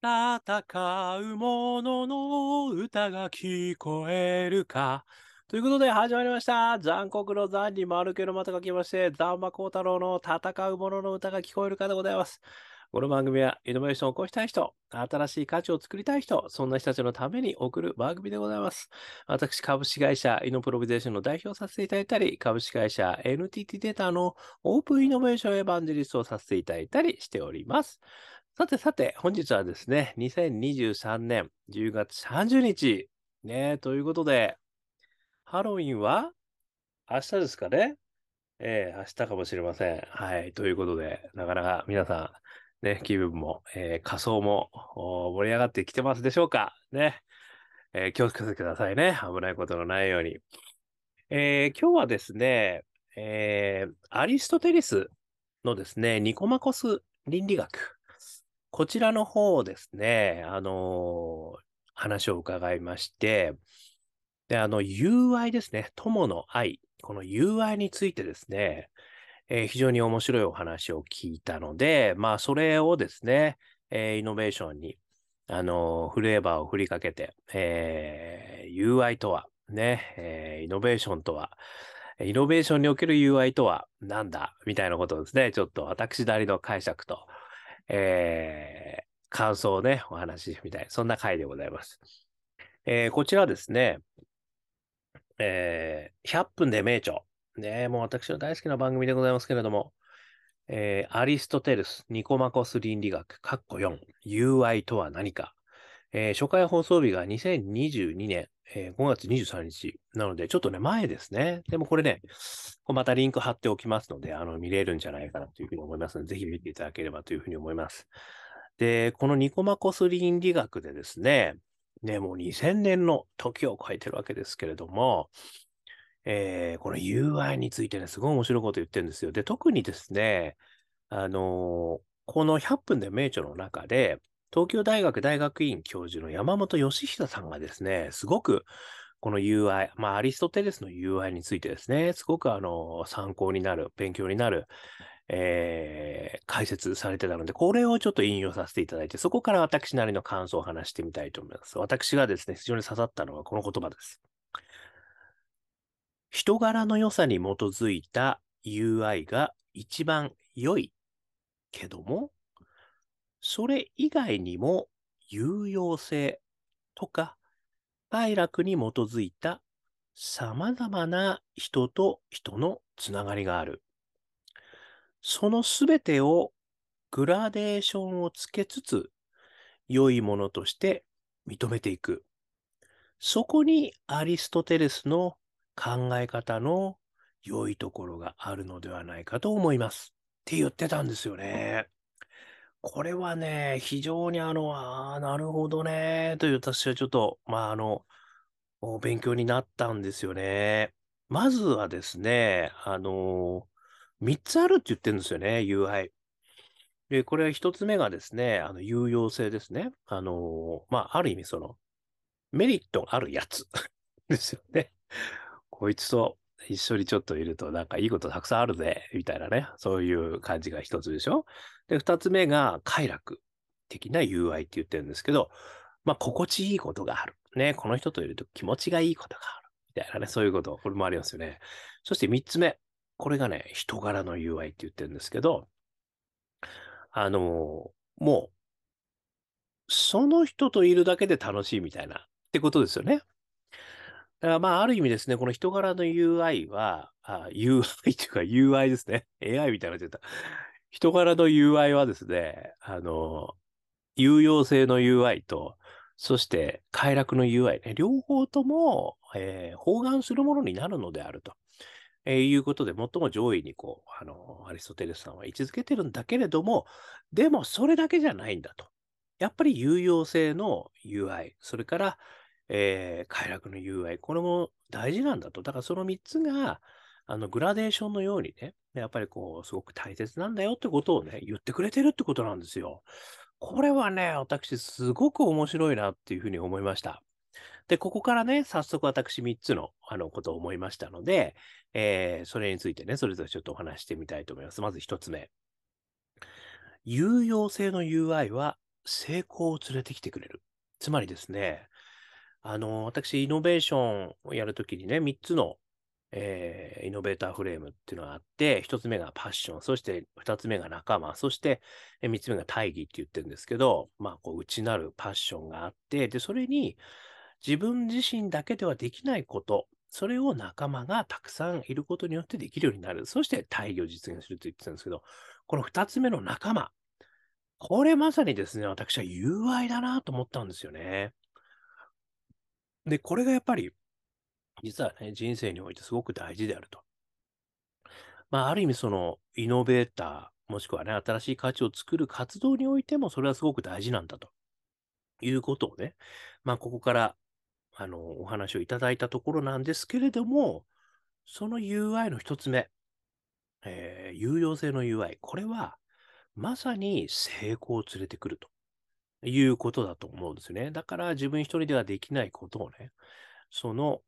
戦う者の歌が聞こえるか。ということで始まりました。残酷の残に丸けのまたがきまして、ザンマコウタロウの戦う者の歌が聞こえるかでございます。この番組はイノベーションを起こしたい人、新しい価値を作りたい人、そんな人たちのために送る番組でございます。私、株式会社イノプロビゼーションの代表させていただいたり、株式会社 NTT データのオープンイノベーションエヴァンジェリストをさせていただいたりしております。さてさて、本日はですね、2023年10月30日、ね、ということで、ハロウィンは？明日ですかね？えー明日かもしれません。はい。ということで、なかなか皆さん、ね、気分も、えー仮装も盛り上がってきてますでしょうか？ね。えー気をつけてくださいね。危ないことのないように。えー今日はですね、えーアリストテレスのですね、ニコマコス倫理学。こちらの方ですね、あのー話を伺いまして、で、あの、UI ですね、友の愛。この UI についてですね、えー非常に面白いお話を聞いたので、まあ、それをですね、えーイノベーションに、あのフレーバーを振りかけて、えー UI とは、ね、えイノベーションとは、イノベーションにおける UI とは何だみたいなことをですね、ちょっと私なりの解釈と、えー感想をね、お話しみたい、そんな回でございます。えーこちらですね、えー100分で名著。ね、もう私の大好きな番組でございますけれども、えーアリストテレス、ニコマコス倫理学、カッコ4、友愛とは何か。えー初回放送日が2022年、えー5月23日。なので、ちょっとね、前ですね。でもこれね、またリンク貼っておきますので、あの、見れるんじゃないかなというふうに思いますので、ぜひ見ていただければというふうに思います。で、このニコマコス倫理学でですね、ね、もう2000年の時を超えてるわけですけれども、えーこの UI についてね、すごい面白いこと言ってるんですよ。で、特にですね、あのーこの100分で名著の中で、東京大学大学院教授の山本義久さんがですね、すごくこの UI、まあ、アリストテレスの UI についてですね、すごくあの、参考になる、勉強になる、えー解説されてたので、これをちょっと引用させていただいて、そこから私なりの感想を話してみたいと思います。私がですね、非常に刺さったのはこの言葉です。人柄の良さに基づいた UI が一番良いけども、それ以外にも有用性とか快楽に基づいた様々な人と人のつながりがある。そのすべてをグラデーションをつけつつ、良いものとして認めていく。そこにアリストテレスの考え方の良いところがあるのではないかと思います。って言ってたんですよね。これはね、非常にあの、ああ、なるほどね、という私はちょっと、まああの、お勉強になったんですよね。まずはですね、あの3つあるって言ってるんですよね、UI。で、これ1つ目がですね、あの、有用性ですね。あのまあ、ある意味その、メリットがあるやつ ですよね。こいつと一緒にちょっといるとなんかいいことたくさんあるぜ、みたいなね。そういう感じが一つでしょ。で、二つ目が快楽的な UI って言ってるんですけど、まあ、心地いいことがある。ね、この人といると気持ちがいいことがある。みたいなね、そういうこと、これもありますよね。そして三つ目。これがね、人柄の UI って言ってるんですけど、あのもう、その人といるだけで楽しいみたいな、ってことですよね。だからまあ、ある意味ですね、この人柄の UI は、あ UI というか UI ですね。AI みたいになっちゃった。人柄の UI はですね、あの、有用性の UI と、そして快楽の UI ね、両方とも、えー包含するものになるのであると、えーいうことで、最も上位にこう、あの、アリストテレスさんは位置づけてるんだけれども、でもそれだけじゃないんだと。やっぱり有用性の UI、それから、えー快楽の UI、これも大事なんだと。だからその3つが、あの、グラデーションのようにね、やっぱりこう、すごく大切なんだよってことをね、言ってくれてるってことなんですよ。これはね、私、すごく面白いなっていうふうに思いました。で、ここからね、早速私3つのあのことを思いましたので、えーそれについてね、それぞれちょっとお話ししてみたいと思います。まず1つ目。有用性の UI は成功を連れてきてくれる。つまりですね、あの、私、イノベーションをやるときにね、3つの、えー、イノベーターフレームっていうのがあって、1つ目がパッション、そして2つ目が仲間、そして3つ目が大義って言ってるんですけど、まあ、こう、内なるパッションがあって、で、それに自分自身だけではできないこと、それを仲間がたくさんいることによってできるようになる。そして大義を実現すると言ってたんですけど、この2つ目の仲間。これまさにですね、私は UI だなと思ったんですよね。で、これがやっぱり、実はね、人生においてすごく大事であると。まあ、ある意味その、イノベーター、もしくはね、新しい価値を作る活動においても、それはすごく大事なんだと。いうことをね、まあ、ここから、あの、お話をいただいたところなんですけれども、その UI の一つ目、えー、有用性の UI。これは、まさに成功を連れてくるということだと思うんですね。だから自分一人ではできないことをね、その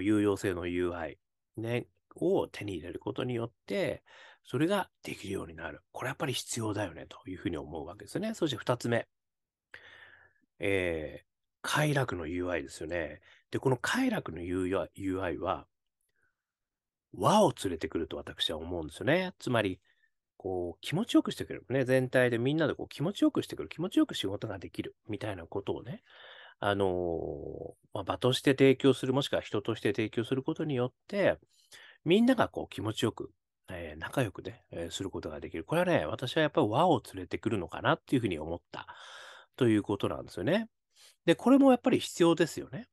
有用性の UI、ね、を手に入れることによって、それができるようになる。これやっぱり必要だよね、というふうに思うわけですね。そして二つ目。えー、快楽の UI ですよね。で、この快楽の UI は、和を連れてくると私は思うんですよね。つまり、こう、気持ちよくしてくれる。ね、全体でみんなでこう気持ちよくしてくる。気持ちよく仕事ができる。みたいなことをね、あの、まあ、場として提供する、もしくは人として提供することによって、みんながこう気持ちよく、えー、仲良くね、えー、することができる。これはね、私はやっぱり和を連れてくるのかなっていうふうに思ったということなんですよね。で、これもやっぱり必要ですよね。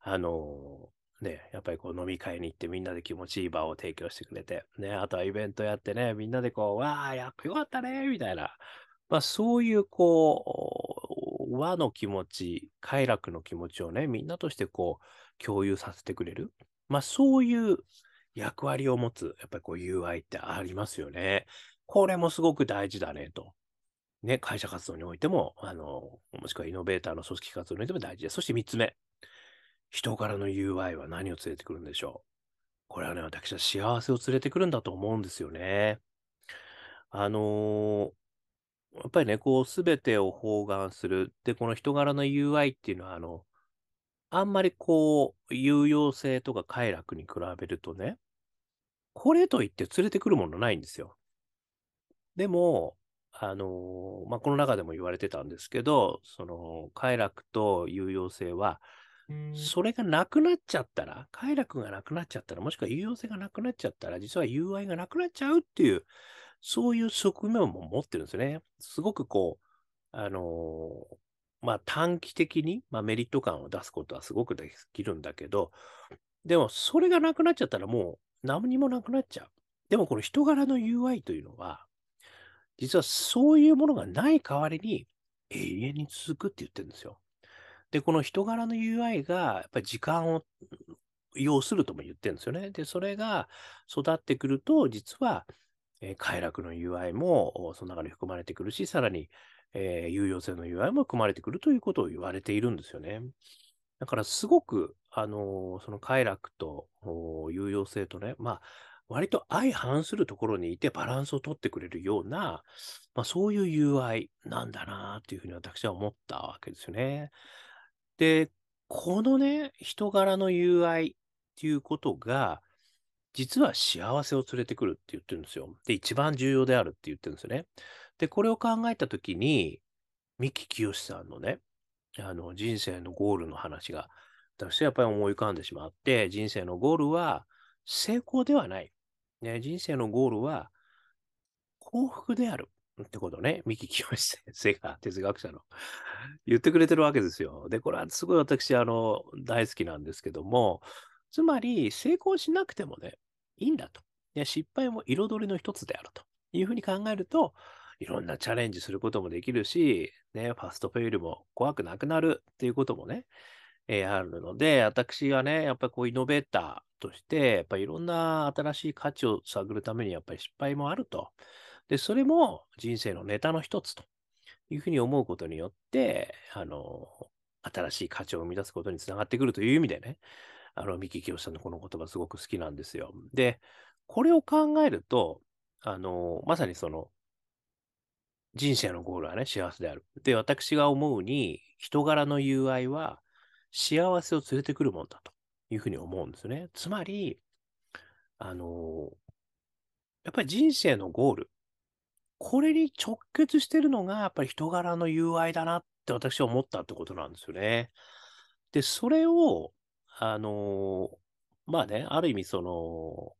あのね、やっぱりこう飲み会に行ってみんなで気持ちいい場を提供してくれて、ね、あとはイベントやってね、みんなでこう、わあ、やよかったね、みたいな。まあそういうこう、和の気持ち、快楽の気持ちをね、みんなとしてこう、共有させてくれる。まあそういう役割を持つ、やっぱりこう UI ってありますよね。これもすごく大事だね、と。ね、会社活動においても、あの、もしくはイノベーターの組織活動においても大事で。そして3つ目。人からの UI は何を連れてくるんでしょうこれはね、私は幸せを連れてくるんだと思うんですよね。あのー、やっぱりね、こう、すべてを包含する。で、この人柄の UI っていうのは、あの、あんまりこう、有用性とか快楽に比べるとね、これといって連れてくるものないんですよ。でも、あのー、まあ、この中でも言われてたんですけど、その、快楽と有用性は、それがなくなっちゃったら、快楽がなくなっちゃったら、もしくは有用性がなくなっちゃったら、実は UI がなくなっちゃうっていう、そういう側面も持ってるんですよね。すごくこう、あのー、まあ短期的に、まあ、メリット感を出すことはすごくできるんだけど、でもそれがなくなっちゃったらもう何にもなくなっちゃう。でもこの人柄の UI というのは、実はそういうものがない代わりに永遠に続くって言ってるんですよ。で、この人柄の UI が、やっぱり時間を要するとも言ってるんですよね。で、それが育ってくると、実は、えー、快楽の UI もその中に含まれてくるし、さらに、えー、有用性の UI も含まれてくるということを言われているんですよね。だからすごく、あのー、その快楽と有用性とね、まあ、割と相反するところにいてバランスを取ってくれるような、まあ、そういう UI なんだなっていうふうに私は思ったわけですよね。で、このね、人柄の UI っていうことが、実は幸せを連れてくるって言ってるんですよ。で、一番重要であるって言ってるんですよね。で、これを考えたときに、三木清さんのね、あの、人生のゴールの話が、私はやっぱり思い浮かんでしまって、人生のゴールは成功ではない。ね、人生のゴールは幸福である。ってことね、三木清先生が哲学者の 言ってくれてるわけですよ。で、これはすごい私、あの、大好きなんですけども、つまり成功しなくてもね、いいんだと。失敗も彩りの一つであるというふうに考えると、いろんなチャレンジすることもできるし、ね、ファストフェイルも怖くなくなるっていうこともね、えー、あるので、私はね、やっぱりこうイノベーターとして、やっぱりいろんな新しい価値を探るためにやっぱり失敗もあると。で、それも人生のネタの一つというふうに思うことによって、あの、新しい価値を生み出すことにつながってくるという意味でね、あの、三木清さんのこの言葉すごく好きなんですよ。で、これを考えると、あの、まさにその、人生のゴールはね、幸せである。で、私が思うに、人柄の友愛は幸せを連れてくるもんだというふうに思うんですね。つまり、あのやっぱり人生のゴール、これに直結してるのが、やっぱり人柄の友愛だなって私は思ったってことなんですよね。で、それを、あのまあね、ある意味その、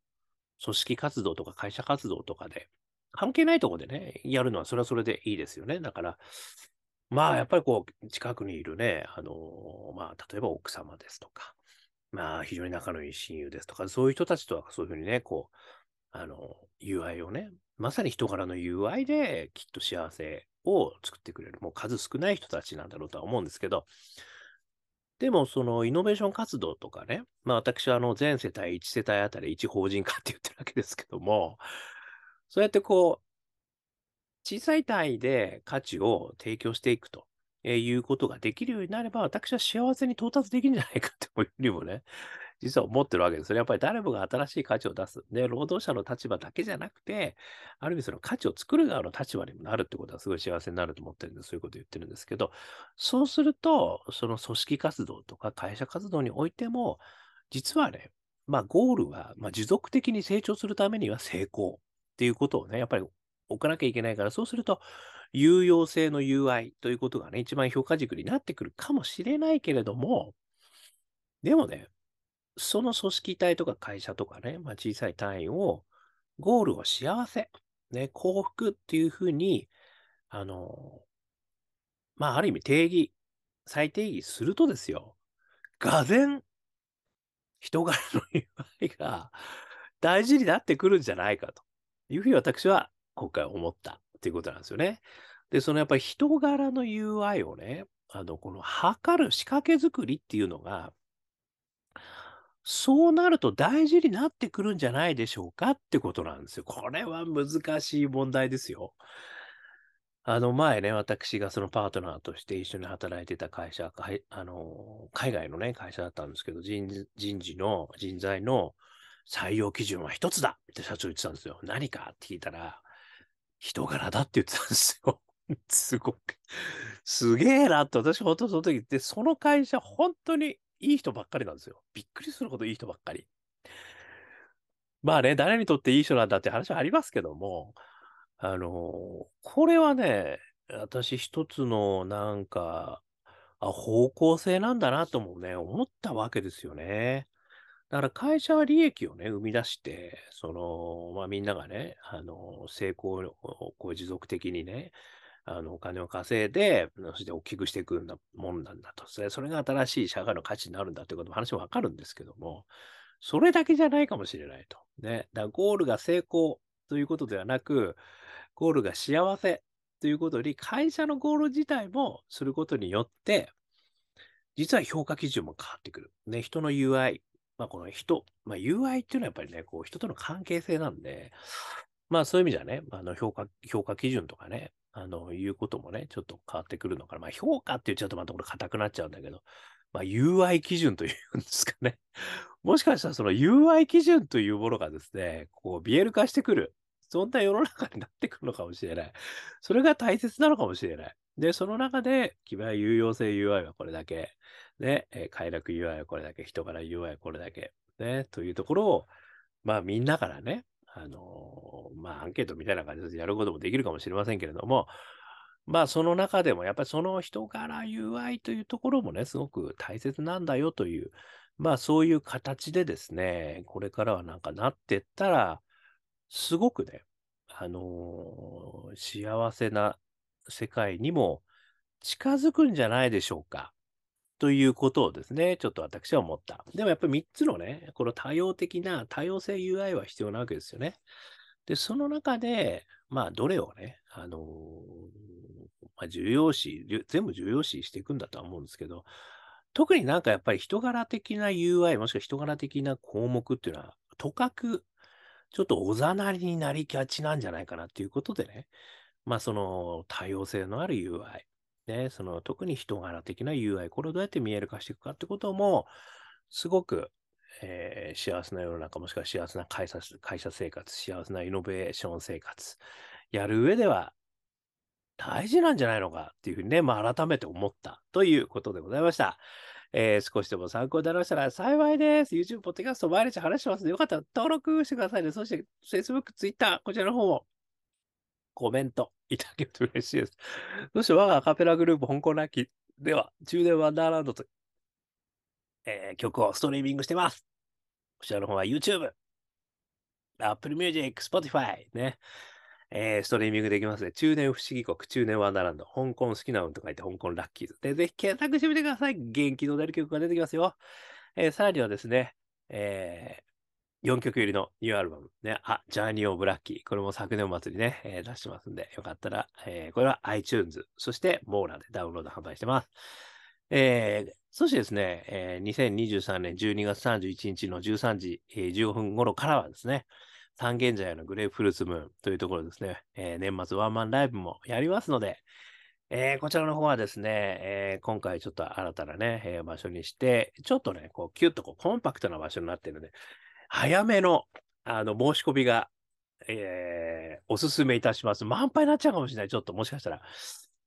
組織活動とか会社活動とかで、関係ないとこでね、やるのはそれはそれでいいですよね。だから、まあ、やっぱりこう、近くにいるね、あのまあ、例えば奥様ですとか、まあ、非常に仲のいい親友ですとか、そういう人たちとはそういうふうにね、こう、あの、友愛をね、まさに人柄の友愛できっと幸せを作ってくれる、もう数少ない人たちなんだろうとは思うんですけど、でも、そのイノベーション活動とかね、まあ私はあの全世帯1世帯あたり1法人化って言ってるわけですけども、そうやってこう、小さい単位で価値を提供していくということができるようになれば、私は幸せに到達できるんじゃないかというよりもね、実は思ってるわけですね。やっぱり誰もが新しい価値を出す。で、労働者の立場だけじゃなくて、ある意味その価値を作る側の立場にもなるってことはすごい幸せになると思ってるんで、そういうこと言ってるんですけど、そうすると、その組織活動とか会社活動においても、実はね、まあゴールは、まあ持続的に成長するためには成功っていうことをね、やっぱり置かなきゃいけないから、そうすると、有用性の UI ということがね、一番評価軸になってくるかもしれないけれども、でもね、その組織体とか会社とかね、まあ、小さい単位を、ゴールを幸せ、ね、幸福っていうふうに、あの、まあ、ある意味定義、再定義するとですよ、がぜん、人柄の UI が大事になってくるんじゃないかというふうに私は今回思ったっていうことなんですよね。で、そのやっぱり人柄の UI をね、あの、この測る仕掛け作りっていうのが、そうなると大事になってくるんじゃないでしょうかってことなんですよ。これは難しい問題ですよ。あの前ね、私がそのパートナーとして一緒に働いてた会社、あの海外のね、会社だったんですけど、人事の、人材の採用基準は一つだって社長言ってたんですよ。何かって聞いたら、人柄だって言ってたんですよ。すごく。すげえなって私本当その時って、その会社本当にいい人ばっかりなんですよ。びっくりするほどいい人ばっかり。まあね、誰にとっていい人なんだって話はありますけども、あの、これはね、私一つのなんか、あ、方向性なんだなともね、思ったわけですよね。だから会社は利益をね、生み出して、その、まあみんながね、あの、成功をこう持続的にね、あの、お金を稼いで、そして大きくしていくんだもんなんだと。それそれが新しい社会の価値になるんだということも話もわかるんですけども、それだけじゃないかもしれないと。ね。だからゴールが成功ということではなく、ゴールが幸せということに、会社のゴール自体もすることによって、実は評価基準も変わってくる。ね、人の UI、まあこの人、まあ UI っていうのはやっぱりね、こう人との関係性なんで、まあそういう意味じゃね、あの評価、評価基準とかね、あの、いうこともね、ちょっと変わってくるのかな。まあ、評価って言っちゃうとまたこれ硬くなっちゃうんだけど、まあ、UI 基準というんですかね。もしかしたらその UI 基準というものがですね、こう、ビエル化してくる。そんな世の中になってくるのかもしれない。それが大切なのかもしれない。で、その中で、基盤有用性 UI はこれだけ、ね、え快楽 UI はこれだけ、人から UI はこれだけ、ね、というところを、まあみんなからね、あの、まあ、アンケートみたいな感じでやることもできるかもしれませんけれども、まあ、その中でも、やっぱりその人から UI というところもね、すごく大切なんだよという、まあ、そういう形でですね、これからはなんかなってったら、すごくね、あのー、幸せな世界にも近づくんじゃないでしょうか。ということをですね、ちょっと私は思った。でもやっぱり3つのね、この多様的な多様性 UI は必要なわけですよね。で、その中で、まあ、どれをね、あのー、まあ、重要視、全部重要視していくんだとは思うんですけど、特になんかやっぱり人柄的な UI、もしくは人柄的な項目っていうのは、とかく、ちょっとおざなりになりがちなんじゃないかなっていうことでね、まあ、その多様性のある UI、ね、その特に人柄的な UI、これをどうやって見える化していくかってことも、すごく、えー、幸せな世の中、もしくは幸せな会社会社生活、幸せなイノベーション生活、やる上では大事なんじゃないのかっていうふうにね、まあ、改めて思ったということでございました。えー、少しでも参考になりましたら幸いです。YouTube、ポッドキャスト毎日話してますので、よかったら登録してくださいね。そして、Facebook、Twitter、こちらの方もコメントいただけると嬉しいです。そして我がアカペラグループ、香港ラッキーでは、中年ワンダーランドと、えー、曲をストリーミングしてます。こちらの方は YouTube、Apple Music、Spotify ね。えー、ストリーミングできますね。中年不思議国、中年ワンダーランド、香港好きな運と書いて香港ラッキーズ。で、ぜひ検索してみてください。元気の出る曲が出てきますよ。えー、さらにはですね、えー、4曲入りのニューアルバム、ね、あ、ジャーニー・オブ・ラッキー。これも昨年末にね、えー、出してますんで、よかったら、えー、これは iTunes、そしてモーラでダウンロード販売してます。えー、そしてですね、えー、2023年12月31日の13時、えー、15分頃からはですね、三軒茶屋のグレープフルーツムーンというところですね、えー、年末ワンマンライブもやりますので、えー、こちらの方はですね、えー、今回ちょっと新たなね、えー、場所にして、ちょっとね、こう、キュッとこうコンパクトな場所になっているので、早めの、あの、申し込みが、えー、おすすめいたします。満杯になっちゃうかもしれない。ちょっともしかしたら。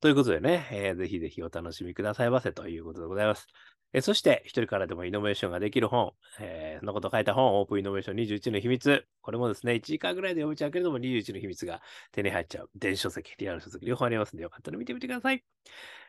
ということでね、えー、ぜひぜひお楽しみくださいませということでございます。えそして、一人からでもイノベーションができる本、えー、そのこと書いた本、オープンイノベーション21の秘密。これもですね、1時間ぐらいで読めちゃうけれども、21の秘密が手に入っちゃう。電子書籍、リアル書籍、両方ありますので、よかったら見てみてください。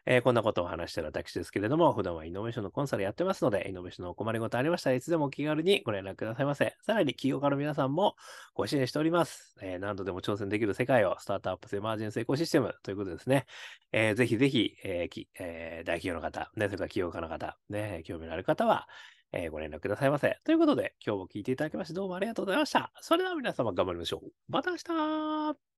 えー、こんなことを話してる私ですけれども、普段はイノベーションのコンサルやってますので、イノベーションのお困りごとありましたらいつでも気軽にご連絡くださいませ。さらに、企業家の皆さんもご支援しております。えー、何度でも挑戦できる世界をスタートアップエマージェンスエコシステムということですね。えー、ぜひぜひ、えーえー、大企業の方、ね、それから企業家の方、ね、興味のある方は、え、ご連絡くださいませ。ということで、今日も聞いていただきましてどうもありがとうございました。それでは皆様頑張りましょう。また明日